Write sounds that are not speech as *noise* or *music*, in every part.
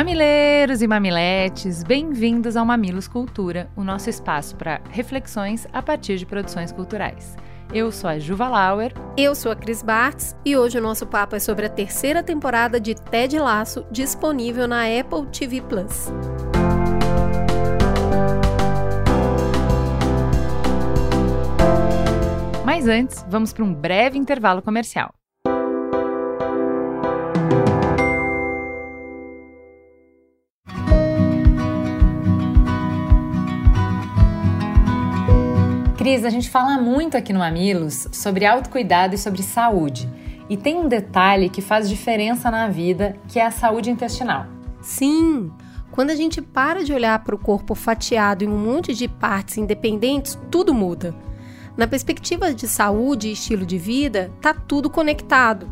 Mamileiros e mamiletes, bem-vindos ao Mamilos Cultura, o nosso espaço para reflexões a partir de produções culturais. Eu sou a Juva Lauer. Eu sou a Cris Bartz e hoje o nosso papo é sobre a terceira temporada de Ted Laço, disponível na Apple TV Plus. Mas antes, vamos para um breve intervalo comercial. Cris, a gente fala muito aqui no Mamilos sobre autocuidado e sobre saúde. E tem um detalhe que faz diferença na vida, que é a saúde intestinal. Sim! Quando a gente para de olhar para o corpo fatiado em um monte de partes independentes, tudo muda. Na perspectiva de saúde e estilo de vida, tá tudo conectado.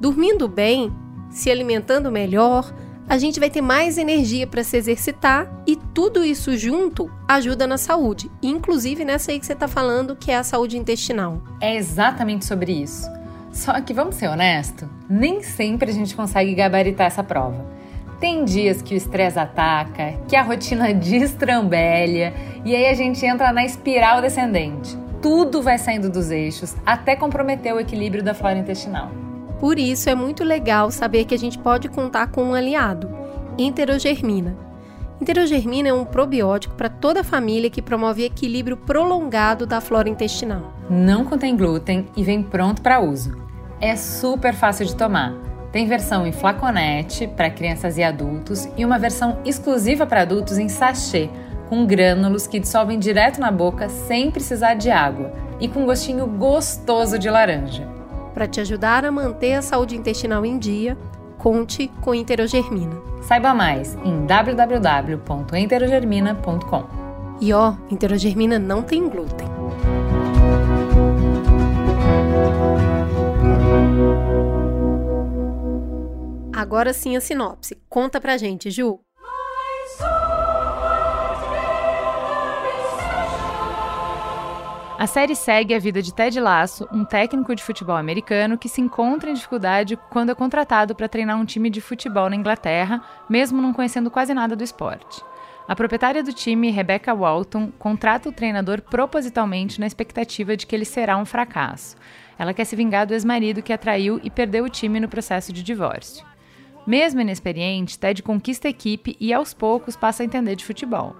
Dormindo bem, se alimentando melhor, a gente vai ter mais energia para se exercitar e tudo isso junto ajuda na saúde, inclusive nessa aí que você está falando, que é a saúde intestinal. É exatamente sobre isso. Só que vamos ser honestos, nem sempre a gente consegue gabaritar essa prova. Tem dias que o estresse ataca, que a rotina *laughs* destrambelha e aí a gente entra na espiral descendente. Tudo vai saindo dos eixos até comprometer o equilíbrio da flora intestinal. Por isso é muito legal saber que a gente pode contar com um aliado, enterogermina. Enterogermina é um probiótico para toda a família que promove equilíbrio prolongado da flora intestinal. Não contém glúten e vem pronto para uso. É super fácil de tomar. Tem versão em flaconete para crianças e adultos e uma versão exclusiva para adultos em sachê, com grânulos que dissolvem direto na boca sem precisar de água e com gostinho gostoso de laranja. Para te ajudar a manter a saúde intestinal em dia, conte com Enterogermina. Saiba mais em www.enterogermina.com. E ó, Enterogermina não tem glúten. Agora sim a sinopse. Conta pra gente, Ju. A série segue a vida de Ted Lasso, um técnico de futebol americano que se encontra em dificuldade quando é contratado para treinar um time de futebol na Inglaterra, mesmo não conhecendo quase nada do esporte. A proprietária do time, Rebecca Walton, contrata o treinador propositalmente na expectativa de que ele será um fracasso. Ela quer se vingar do ex-marido que a traiu e perdeu o time no processo de divórcio. Mesmo inexperiente, Ted conquista a equipe e aos poucos passa a entender de futebol.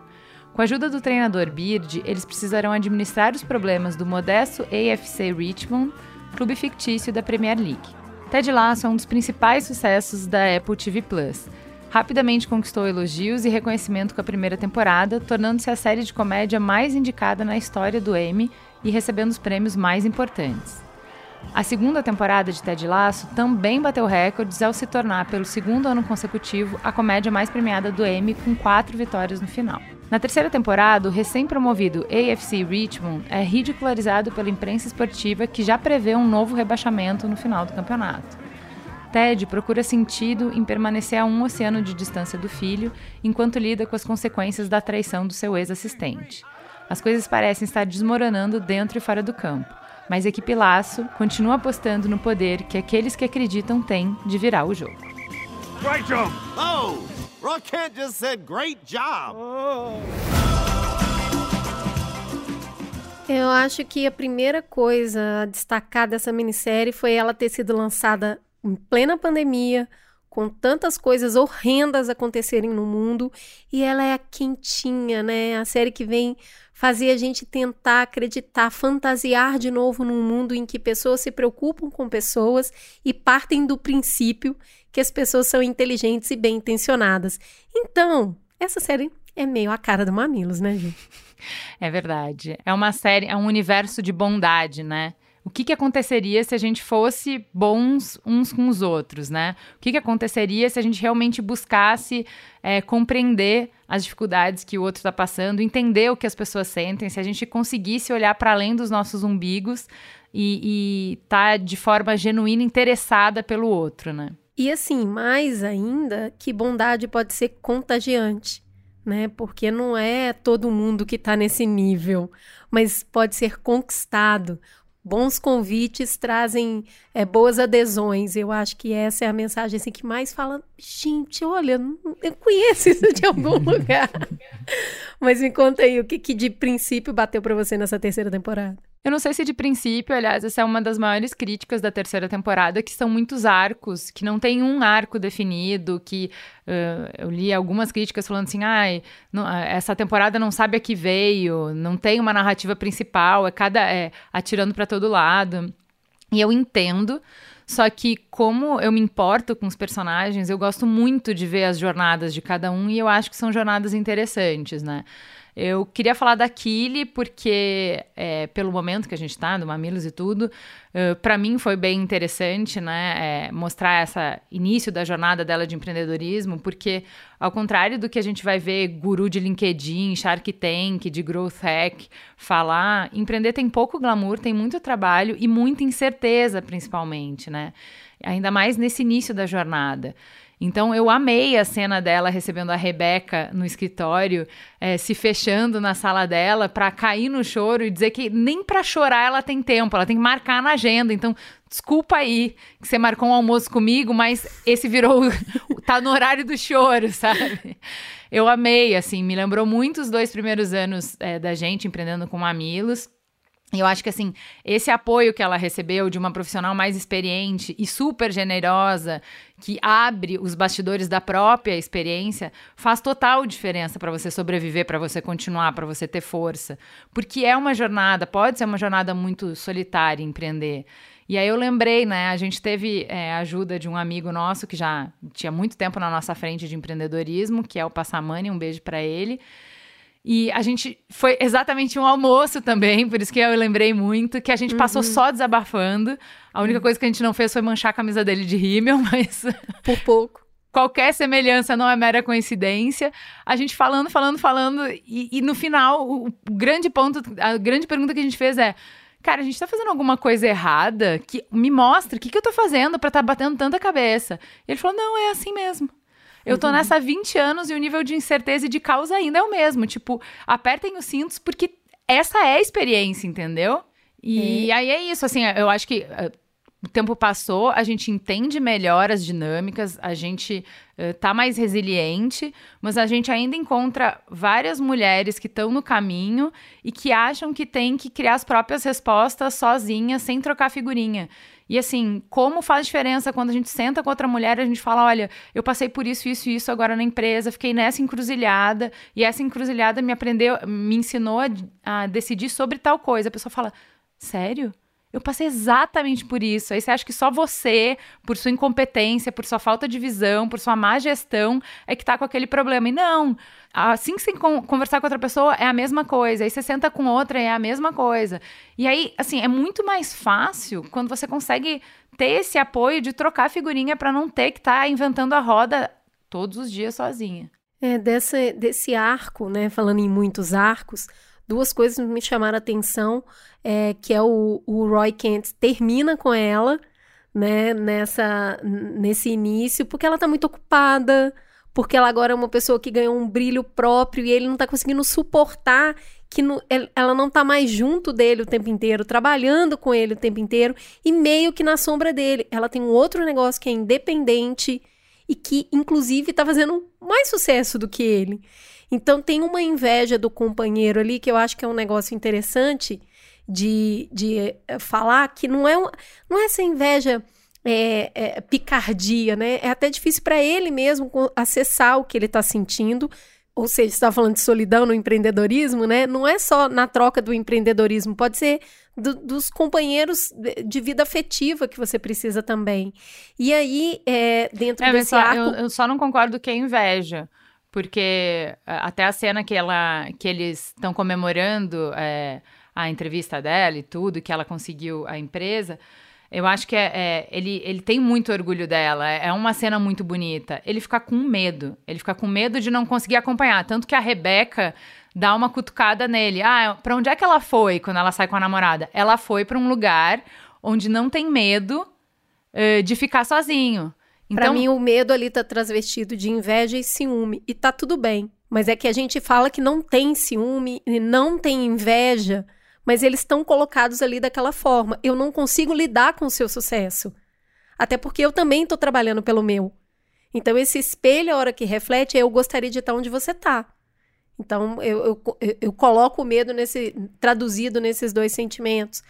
Com a ajuda do treinador Beard, eles precisarão administrar os problemas do modesto AFC Richmond, clube fictício da Premier League. Ted Lasso é um dos principais sucessos da Apple TV Plus. Rapidamente conquistou elogios e reconhecimento com a primeira temporada, tornando-se a série de comédia mais indicada na história do Emmy e recebendo os prêmios mais importantes. A segunda temporada de Ted Lasso também bateu recordes ao se tornar, pelo segundo ano consecutivo, a comédia mais premiada do Emmy, com quatro vitórias no final. Na terceira temporada, o recém-promovido AFC Richmond é ridicularizado pela imprensa esportiva que já prevê um novo rebaixamento no final do campeonato. Ted procura sentido em permanecer a um oceano de distância do filho enquanto lida com as consequências da traição do seu ex-assistente. As coisas parecem estar desmoronando dentro e fora do campo, mas a equipe Laço continua apostando no poder que aqueles que acreditam têm de virar o jogo. Right. Oh! Rock Kent just said great job. Eu acho que a primeira coisa a destacar dessa minissérie foi ela ter sido lançada em plena pandemia, com tantas coisas horrendas acontecerem no mundo, e ela é a quentinha, né? A série que vem fazer a gente tentar acreditar, fantasiar de novo num mundo em que pessoas se preocupam com pessoas e partem do princípio que as pessoas são inteligentes e bem intencionadas. Então, essa série é meio a cara do Mamilos, né, gente? *laughs* É verdade. É uma série, é um universo de bondade, né? O que, que aconteceria se a gente fosse bons uns com os outros, né? O que, que aconteceria se a gente realmente buscasse é, compreender as dificuldades que o outro está passando, entender o que as pessoas sentem, se a gente conseguisse olhar para além dos nossos umbigos e estar tá de forma genuína interessada pelo outro, né? E assim, mais ainda, que bondade pode ser contagiante, né? Porque não é todo mundo que está nesse nível, mas pode ser conquistado bons convites trazem é, boas adesões. Eu acho que essa é a mensagem assim, que mais fala, gente, olha, eu conheço isso de algum *laughs* lugar. Mas me conta aí, o que, que de princípio bateu para você nessa terceira temporada? Eu não sei se de princípio, aliás, essa é uma das maiores críticas da terceira temporada, que são muitos arcos, que não tem um arco definido, que uh, eu li algumas críticas falando assim, ai, não, essa temporada não sabe a que veio, não tem uma narrativa principal, é cada é atirando para todo lado. E eu entendo, só que como eu me importo com os personagens, eu gosto muito de ver as jornadas de cada um e eu acho que são jornadas interessantes, né? Eu queria falar da Kili porque, é, pelo momento que a gente está, do Mamilos e tudo, uh, para mim foi bem interessante, né? É, mostrar esse início da jornada dela de empreendedorismo, porque, ao contrário do que a gente vai ver guru de LinkedIn, Shark Tank, de Growth Hack falar, empreender tem pouco glamour, tem muito trabalho e muita incerteza, principalmente, né? Ainda mais nesse início da jornada. Então eu amei a cena dela recebendo a Rebeca no escritório, é, se fechando na sala dela para cair no choro e dizer que nem para chorar ela tem tempo, ela tem que marcar na agenda. Então, desculpa aí que você marcou um almoço comigo, mas esse virou *laughs* tá no horário do choro, sabe? Eu amei, assim, me lembrou muito os dois primeiros anos é, da gente empreendendo com mamilos. Eu acho que, assim, esse apoio que ela recebeu de uma profissional mais experiente e super generosa, que abre os bastidores da própria experiência, faz total diferença para você sobreviver, para você continuar, para você ter força. Porque é uma jornada, pode ser uma jornada muito solitária empreender. E aí eu lembrei, né? A gente teve é, ajuda de um amigo nosso que já tinha muito tempo na nossa frente de empreendedorismo, que é o Passamani, um beijo para ele. E a gente foi exatamente um almoço também, por isso que eu lembrei muito, que a gente uhum. passou só desabafando. A única uhum. coisa que a gente não fez foi manchar a camisa dele de rímel, *laughs* mas. Por pouco. Qualquer semelhança não é mera coincidência. A gente falando, falando, falando, e, e no final, o, o grande ponto, a grande pergunta que a gente fez é: cara, a gente tá fazendo alguma coisa errada que me mostra o que, que eu tô fazendo para tá batendo tanta cabeça. E ele falou: não, é assim mesmo. Eu tô uhum. nessa há 20 anos e o nível de incerteza e de causa ainda é o mesmo. Tipo, apertem os cintos porque essa é a experiência, entendeu? E é. aí é isso, assim, eu acho que uh, o tempo passou, a gente entende melhor as dinâmicas, a gente uh, tá mais resiliente, mas a gente ainda encontra várias mulheres que estão no caminho e que acham que tem que criar as próprias respostas sozinhas, sem trocar figurinha. E assim, como faz diferença quando a gente senta com outra mulher e a gente fala: olha, eu passei por isso, isso e isso agora na empresa, fiquei nessa encruzilhada, e essa encruzilhada me aprendeu, me ensinou a, a decidir sobre tal coisa. A pessoa fala: sério? Eu passei exatamente por isso. Aí você acha que só você, por sua incompetência, por sua falta de visão, por sua má gestão, é que tá com aquele problema. E não. Assim que você conversar com outra pessoa, é a mesma coisa. Aí você senta com outra, é a mesma coisa. E aí, assim, é muito mais fácil quando você consegue ter esse apoio de trocar figurinha para não ter que estar tá inventando a roda todos os dias sozinha. É, dessa, desse arco, né? Falando em muitos arcos, duas coisas me chamaram a atenção, é, que é o, o Roy Kent termina com ela, né, nessa, nesse início, porque ela tá muito ocupada, porque ela agora é uma pessoa que ganhou um brilho próprio e ele não tá conseguindo suportar que no, ela não tá mais junto dele o tempo inteiro, trabalhando com ele o tempo inteiro e meio que na sombra dele. Ela tem um outro negócio que é independente e que, inclusive, tá fazendo mais sucesso do que ele. Então tem uma inveja do companheiro ali que eu acho que é um negócio interessante de, de eh, falar que não é, não é essa inveja é, é, picardia, né? É até difícil para ele mesmo acessar o que ele está sentindo. Ou seja, está falando de solidão no empreendedorismo, né? Não é só na troca do empreendedorismo, pode ser do, dos companheiros de vida afetiva que você precisa também. E aí, é, dentro é, desse só, arco... Eu, eu só não concordo que é inveja porque até a cena que, ela, que eles estão comemorando é, a entrevista dela e tudo, que ela conseguiu a empresa. Eu acho que é, é, ele, ele tem muito orgulho dela. É, é uma cena muito bonita. Ele fica com medo. Ele fica com medo de não conseguir acompanhar. Tanto que a Rebeca dá uma cutucada nele. Ah, para onde é que ela foi quando ela sai com a namorada? Ela foi para um lugar onde não tem medo uh, de ficar sozinho. Então, para mim, o medo ali tá transvestido de inveja e ciúme. E tá tudo bem. Mas é que a gente fala que não tem ciúme e não tem inveja mas eles estão colocados ali daquela forma. Eu não consigo lidar com o seu sucesso. Até porque eu também estou trabalhando pelo meu. Então, esse espelho, a hora que reflete, é eu gostaria de estar onde você está. Então, eu, eu, eu, coloco o medo nesse, traduzido nesses dois sentimentos.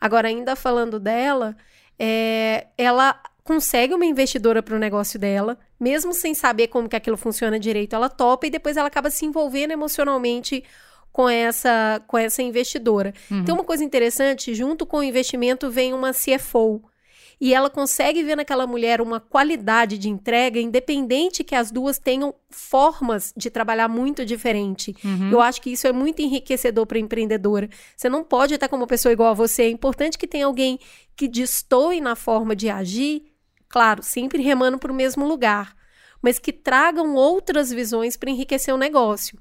Agora, ainda falando dela, é, ela consegue uma investidora para o negócio dela, mesmo sem saber como que aquilo funciona direito, ela topa e depois ela acaba se envolvendo emocionalmente com essa, com essa investidora. Uhum. Tem uma coisa interessante, junto com o investimento vem uma CFO. E ela consegue ver naquela mulher uma qualidade de entrega, independente que as duas tenham formas de trabalhar muito diferente. Uhum. Eu acho que isso é muito enriquecedor para a empreendedora. Você não pode estar com uma pessoa igual a você. É importante que tenha alguém que destoe na forma de agir, claro, sempre remando para o mesmo lugar, mas que tragam outras visões para enriquecer o negócio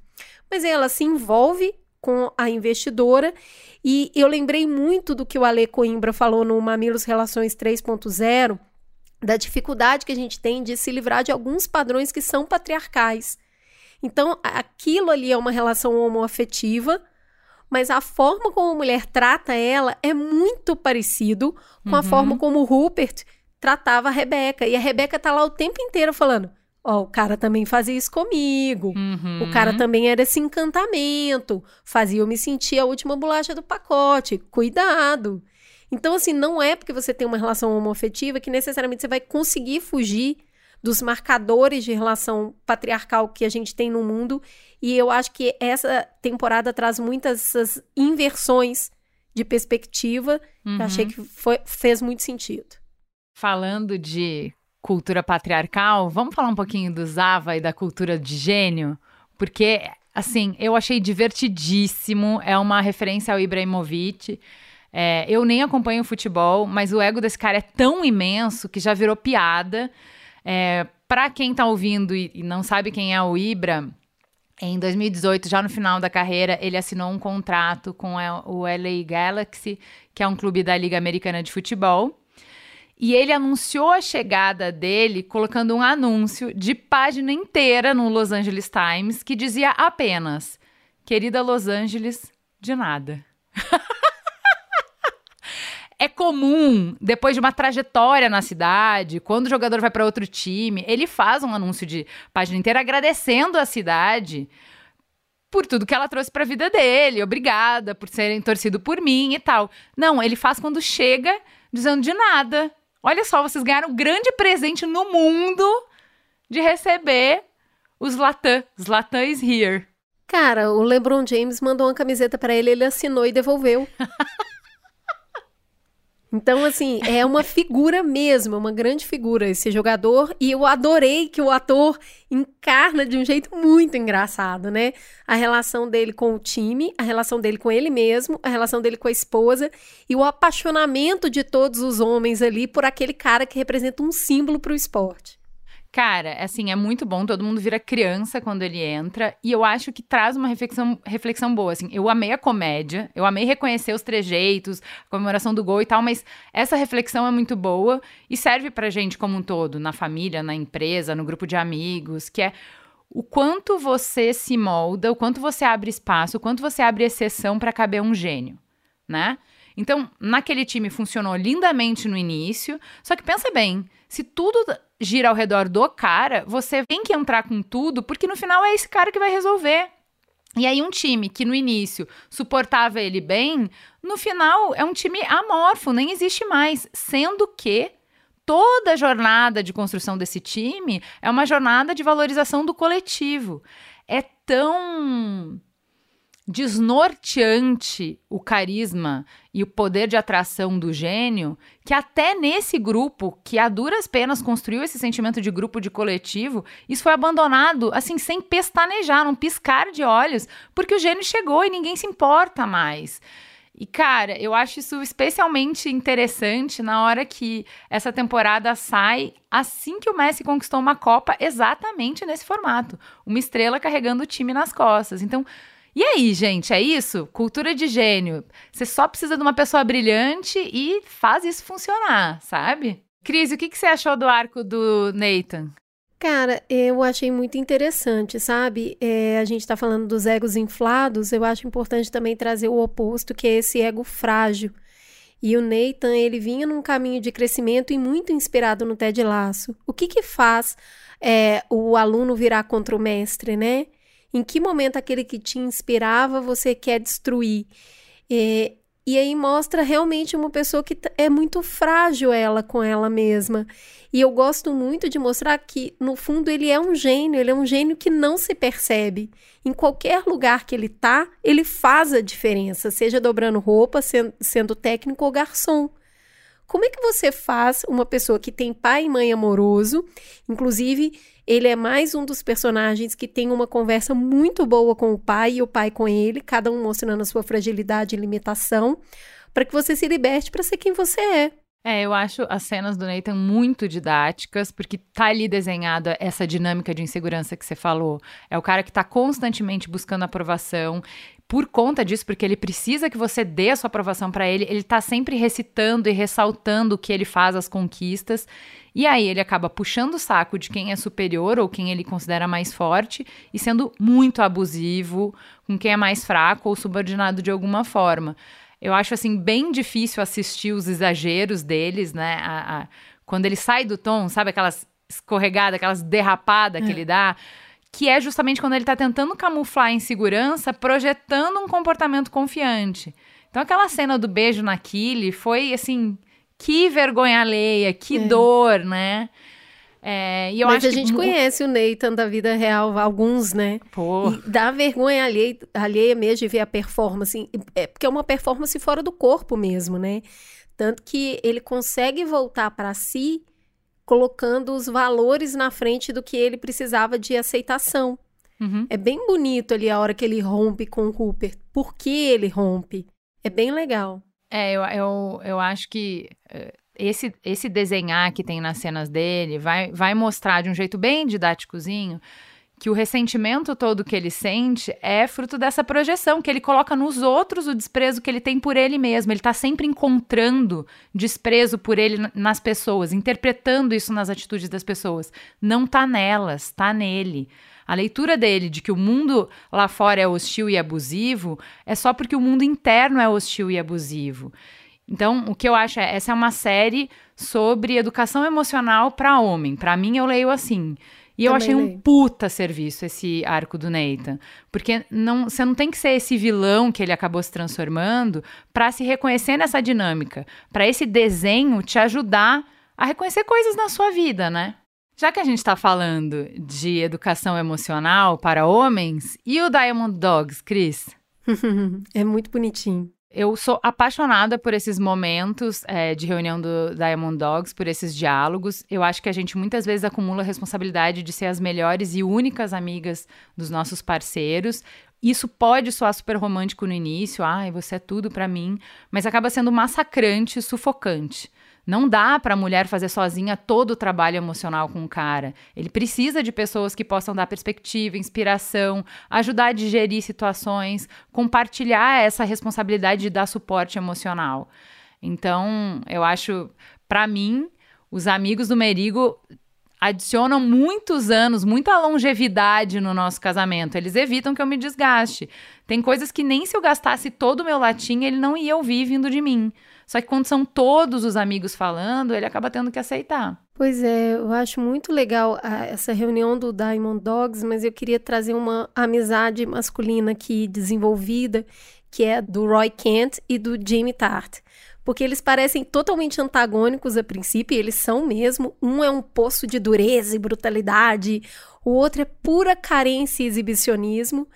mas ela se envolve com a investidora e eu lembrei muito do que o Ale Coimbra falou no Mamilos Relações 3.0, da dificuldade que a gente tem de se livrar de alguns padrões que são patriarcais. Então, aquilo ali é uma relação homoafetiva, mas a forma como a mulher trata ela é muito parecido com uhum. a forma como o Rupert tratava a Rebeca. E a Rebeca tá lá o tempo inteiro falando: Ó, o cara também fazia isso comigo. Uhum. O cara também era esse encantamento. Fazia eu me sentir a última bolacha do pacote. Cuidado. Então, assim, não é porque você tem uma relação homoafetiva que necessariamente você vai conseguir fugir dos marcadores de relação patriarcal que a gente tem no mundo. E eu acho que essa temporada traz muitas inversões de perspectiva. Uhum. Eu achei que foi, fez muito sentido. Falando de cultura patriarcal, vamos falar um pouquinho do Zava e da cultura de gênio? Porque, assim, eu achei divertidíssimo. É uma referência ao Ibrahimovic. É, eu nem acompanho futebol, mas o ego desse cara é tão imenso que já virou piada. É, para quem tá ouvindo e, não sabe quem é o Ibra, em 2018, já no final da carreira, ele assinou um contrato com o LA Galaxy, que é um clube da Liga Americana de Futebol. E ele anunciou a chegada dele colocando um anúncio de página inteira no Los Angeles Times que dizia apenas: Querida Los Angeles, de nada. *laughs* é comum, depois de uma trajetória na cidade, quando o jogador vai para outro time, ele faz um anúncio de página inteira agradecendo a cidade por tudo que ela trouxe para a vida dele, obrigada por serem torcido por mim e tal. Não, ele faz quando chega dizendo de nada. Olha só, vocês ganharam um grande presente no mundo de receber o Zlatan. Zlatan is here. Cara, o LeBron James mandou uma camiseta para ele, ele assinou e devolveu. *laughs* Então, assim, é uma figura mesmo, uma grande figura esse jogador. E eu adorei que o ator encarna de um jeito muito engraçado, né? A relação dele com o time, a relação dele com ele mesmo, a relação dele com a esposa e o apaixonamento de todos os homens ali por aquele cara que representa um símbolo para o esporte. Cara, assim, é muito bom, todo mundo vira criança quando ele entra, e eu acho que traz uma reflexão, reflexão boa, assim, eu amei a comédia, eu amei reconhecer os trejeitos, a comemoração do gol e tal, mas essa reflexão é muito boa e serve pra gente como um todo, na família, na empresa, no grupo de amigos, que é o quanto você se molda, o quanto você abre espaço, o quanto você abre exceção para caber um gênio, né? Então, naquele time funcionou lindamente no início, só que pensa bem, se tudo gira ao redor do cara, você tem que entrar com tudo, porque no final é esse cara que vai resolver. E aí, um time que no início suportava ele bem, no final é um time amorfo, nem existe mais. Sendo que toda a jornada de construção desse time é uma jornada de valorização do coletivo. É tão desnorteante o carisma e o poder de atração do gênio, que até nesse grupo, que a duras penas construiu esse sentimento de grupo, de coletivo, isso foi abandonado, assim, sem pestanejar, num piscar de olhos, porque o gênio chegou e ninguém se importa mais. E, cara, eu acho isso especialmente interessante na hora que essa temporada sai assim que o Messi conquistou uma Copa, exatamente nesse formato. Uma estrela carregando o time nas costas. Então, e aí, gente, é isso? Cultura de gênio. Você só precisa de uma pessoa brilhante e faz isso funcionar, sabe? Cris, o que, que você achou do arco do Nathan? Cara, eu achei muito interessante, sabe? É, a gente está falando dos egos inflados, eu acho importante também trazer o oposto, que é esse ego frágil. E o Nathan, ele vinha num caminho de crescimento e muito inspirado no Ted Lasso. O que que faz é, o aluno virar contra o mestre, né? Em que momento aquele que te inspirava você quer destruir? É, e aí mostra realmente uma pessoa que é muito frágil ela com ela mesma. E eu gosto muito de mostrar que, no fundo, ele é um gênio, ele é um gênio que não se percebe. Em qualquer lugar que ele tá, ele faz a diferença, seja dobrando roupa, sendo, sendo técnico ou garçom. Como é que você faz uma pessoa que tem pai e mãe amoroso, inclusive ele é mais um dos personagens que tem uma conversa muito boa com o pai e o pai com ele, cada um mostrando a sua fragilidade e limitação, para que você se liberte para ser quem você é. É, eu acho as cenas do Nathan muito didáticas, porque tá ali desenhada essa dinâmica de insegurança que você falou. É o cara que tá constantemente buscando aprovação. Por conta disso, porque ele precisa que você dê a sua aprovação para ele, ele tá sempre recitando e ressaltando o que ele faz, as conquistas. E aí ele acaba puxando o saco de quem é superior ou quem ele considera mais forte e sendo muito abusivo com quem é mais fraco ou subordinado de alguma forma. Eu acho assim bem difícil assistir os exageros deles, né? A, a, quando ele sai do tom, sabe aquelas escorregadas, aquelas derrapadas é. que ele dá, que é justamente quando ele tá tentando camuflar a insegurança, projetando um comportamento confiante. Então aquela cena do beijo na Killy foi assim, que vergonha alheia, que é. dor, né? É, e eu Mas acho a gente que... conhece o Nathan da vida real, alguns, né? Pô. E dá vergonha alheia, alheia mesmo de ver a performance. É porque é uma performance fora do corpo mesmo, né? Tanto que ele consegue voltar para si colocando os valores na frente do que ele precisava de aceitação. Uhum. É bem bonito ali a hora que ele rompe com o Cooper. Por que ele rompe? É bem legal. É, eu, eu, eu acho que eh, esse, esse desenhar que tem nas cenas dele vai, vai mostrar de um jeito bem didáticozinho que o ressentimento todo que ele sente é fruto dessa projeção que ele coloca nos outros o desprezo que ele tem por ele mesmo. Ele está sempre encontrando desprezo por ele nas pessoas, interpretando isso nas atitudes das pessoas. Não tá nelas, tá nele. A leitura dele de que o mundo lá fora é hostil e abusivo é só porque o mundo interno é hostil e abusivo. Então, o que eu acho é essa é uma série sobre educação emocional para homem. Para mim, eu leio assim. E Também eu achei um puta serviço esse arco do Nathan. Porque não, você não tem que ser esse vilão que ele acabou se transformando para se reconhecer nessa dinâmica. Para esse desenho te ajudar a reconhecer coisas na sua vida, né? Já que a gente está falando de educação emocional para homens, e o Diamond Dogs, Cris? *laughs* é muito bonitinho. Eu sou apaixonada por esses momentos é, de reunião do Diamond Dogs, por esses diálogos. Eu acho que a gente muitas vezes acumula a responsabilidade de ser as melhores e únicas amigas dos nossos parceiros. Isso pode soar super romântico no início, ai, você é tudo para mim, mas acaba sendo massacrante, sufocante. Não dá para a mulher fazer sozinha todo o trabalho emocional com o cara. Ele precisa de pessoas que possam dar perspectiva, inspiração, ajudar a digerir situações, compartilhar essa responsabilidade de dar suporte emocional. Então, eu acho, para mim, os amigos do Merigo adicionam muitos anos, muita longevidade no nosso casamento. Eles evitam que eu me desgaste. Tem coisas que nem se eu gastasse todo o meu latim, ele não ia ouvir vindo de mim. Só que quando são todos os amigos falando, ele acaba tendo que aceitar. Pois é, eu acho muito legal a, essa reunião do Diamond Dogs, mas eu queria trazer uma amizade masculina aqui desenvolvida, que é do Roy Kent e do Jamie Tart. Porque eles parecem totalmente antagônicos a princípio, e eles são mesmo. Um é um poço de dureza e brutalidade, o outro é pura carência e exibicionismo.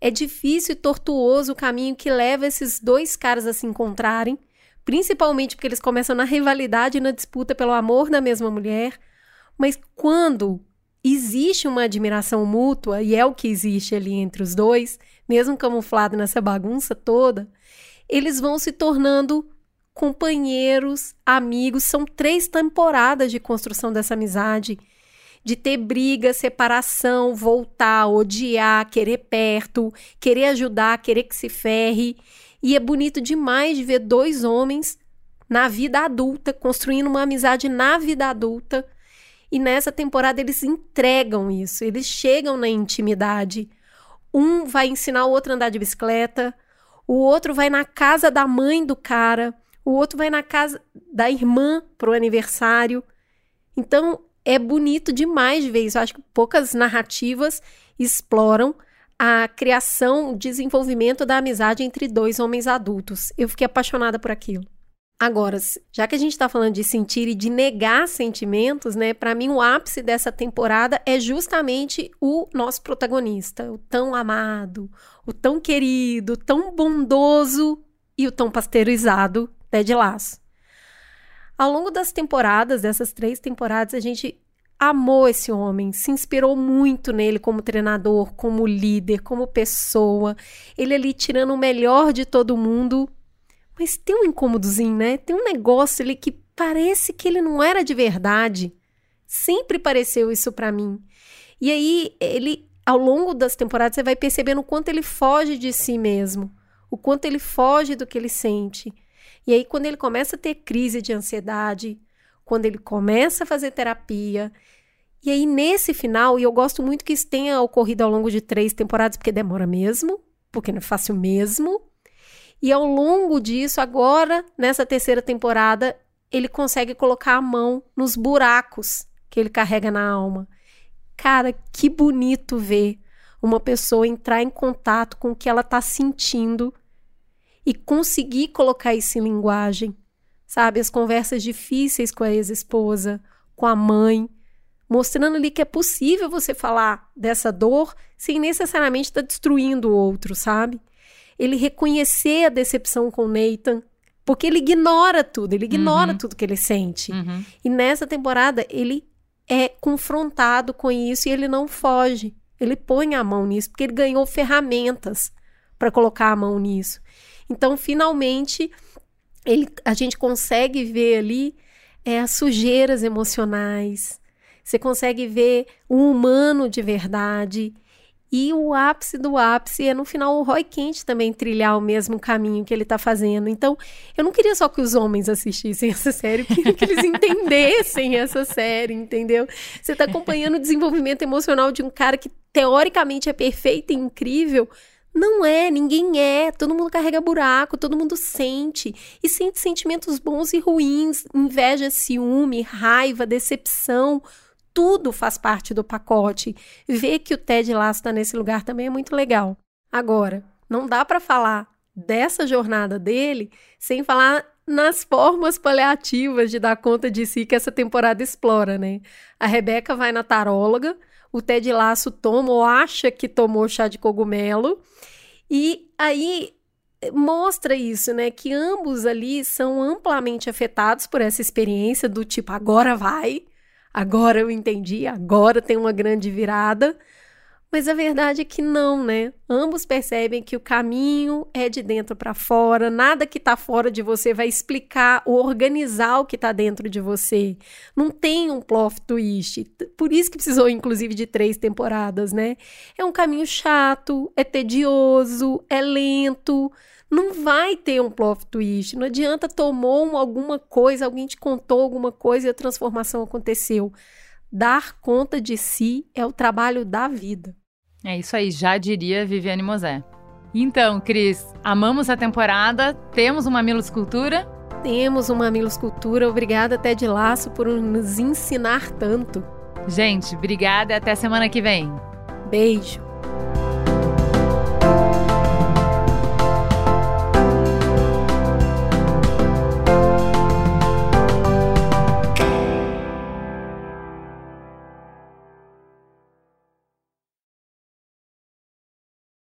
É difícil e tortuoso o caminho que leva esses dois caras a se encontrarem principalmente porque eles começam na rivalidade e na disputa pelo amor da mesma mulher. Mas quando existe uma admiração mútua, e é o que existe ali entre os dois, mesmo camuflado nessa bagunça toda, eles vão se tornando companheiros, amigos. São três temporadas de construção dessa amizade. De ter briga, separação, voltar, odiar, querer perto, querer ajudar, querer que se ferre. E é bonito demais de ver dois homens na vida adulta, construindo uma amizade na vida adulta. E nessa temporada eles entregam isso, eles chegam na intimidade. Um vai ensinar o outro a andar de bicicleta, o outro vai na casa da mãe do cara, o outro vai na casa da irmã pro aniversário. Então é bonito demais de ver isso. Eu acho que poucas narrativas exploram a criação, o desenvolvimento da amizade entre dois homens adultos. Eu fiquei apaixonada por aquilo. Agora, já que a gente está falando de sentir e de negar sentimentos, né? Para mim, o ápice dessa temporada é justamente o nosso protagonista, o tão amado, o tão querido, tão bondoso e o tão pasteurizado Ted Lasso. Ao longo das temporadas, dessas três temporadas, a gente amou esse homem, se inspirou muito nele como treinador, como líder, como pessoa. Ele ali tirando o melhor de todo mundo. Mas tem um incômodozinho, né? Tem um negócio ali que parece que ele não era de verdade. Sempre pareceu isso para mim. E aí, ele, ao longo das temporadas, você vai percebendo o quanto ele foge de si mesmo, o quanto ele foge do que ele sente. E aí, quando ele começa a ter crise de ansiedade, quando ele começa a fazer terapia. E aí, nesse final, e eu gosto muito que isso tenha ocorrido ao longo de três temporadas, porque demora mesmo, porque não é fácil mesmo. E ao longo disso, agora, nessa terceira temporada, ele consegue colocar a mão nos buracos que ele carrega na alma. Cara, que bonito ver uma pessoa entrar em contato com o que ela está sentindo e conseguir colocar isso em linguagem sabe? As conversas difíceis com a ex-esposa, com a mãe, mostrando ali que é possível você falar dessa dor sem necessariamente estar tá destruindo o outro, sabe? Ele reconhecer a decepção com o Nathan, porque ele ignora tudo, ele ignora uhum. tudo que ele sente. Uhum. E nessa temporada ele é confrontado com isso e ele não foge. Ele põe a mão nisso porque ele ganhou ferramentas para colocar a mão nisso. Então, finalmente, ele, a gente consegue ver ali é, as sujeiras emocionais, você consegue ver o humano de verdade. E o ápice do ápice é no final o Roy Kent também trilhar o mesmo caminho que ele está fazendo. Então, eu não queria só que os homens assistissem essa série, eu queria que eles *laughs* entendessem essa série, entendeu? Você está acompanhando o desenvolvimento emocional de um cara que teoricamente é perfeito e incrível, não é, ninguém é. Todo mundo carrega buraco, todo mundo sente. E sente sentimentos bons e ruins, inveja, ciúme, raiva, decepção. Tudo faz parte do pacote. Ver que o Ted Lasso está nesse lugar também é muito legal. Agora, não dá para falar dessa jornada dele sem falar nas formas paliativas de dar conta de si que essa temporada explora, né? A Rebeca vai na taróloga o Ted Laço toma ou acha que tomou chá de cogumelo. E aí mostra isso, né? Que ambos ali são amplamente afetados por essa experiência do tipo, agora vai, agora eu entendi, agora tem uma grande virada. Mas a verdade é que não, né? Ambos percebem que o caminho é de dentro para fora, nada que está fora de você vai explicar ou organizar o que está dentro de você. Não tem um plot twist. Por isso que precisou, inclusive, de três temporadas, né? É um caminho chato, é tedioso, é lento. Não vai ter um plot twist. Não adianta tomou alguma coisa, alguém te contou alguma coisa e a transformação aconteceu. Dar conta de si é o trabalho da vida. É isso aí, já diria Viviane Mosé. Então, Cris, amamos a temporada, temos uma Mamilos Cultura? Temos uma Mamilos Cultura, obrigada Ted Laço por nos ensinar tanto. Gente, obrigada e até semana que vem. Beijo.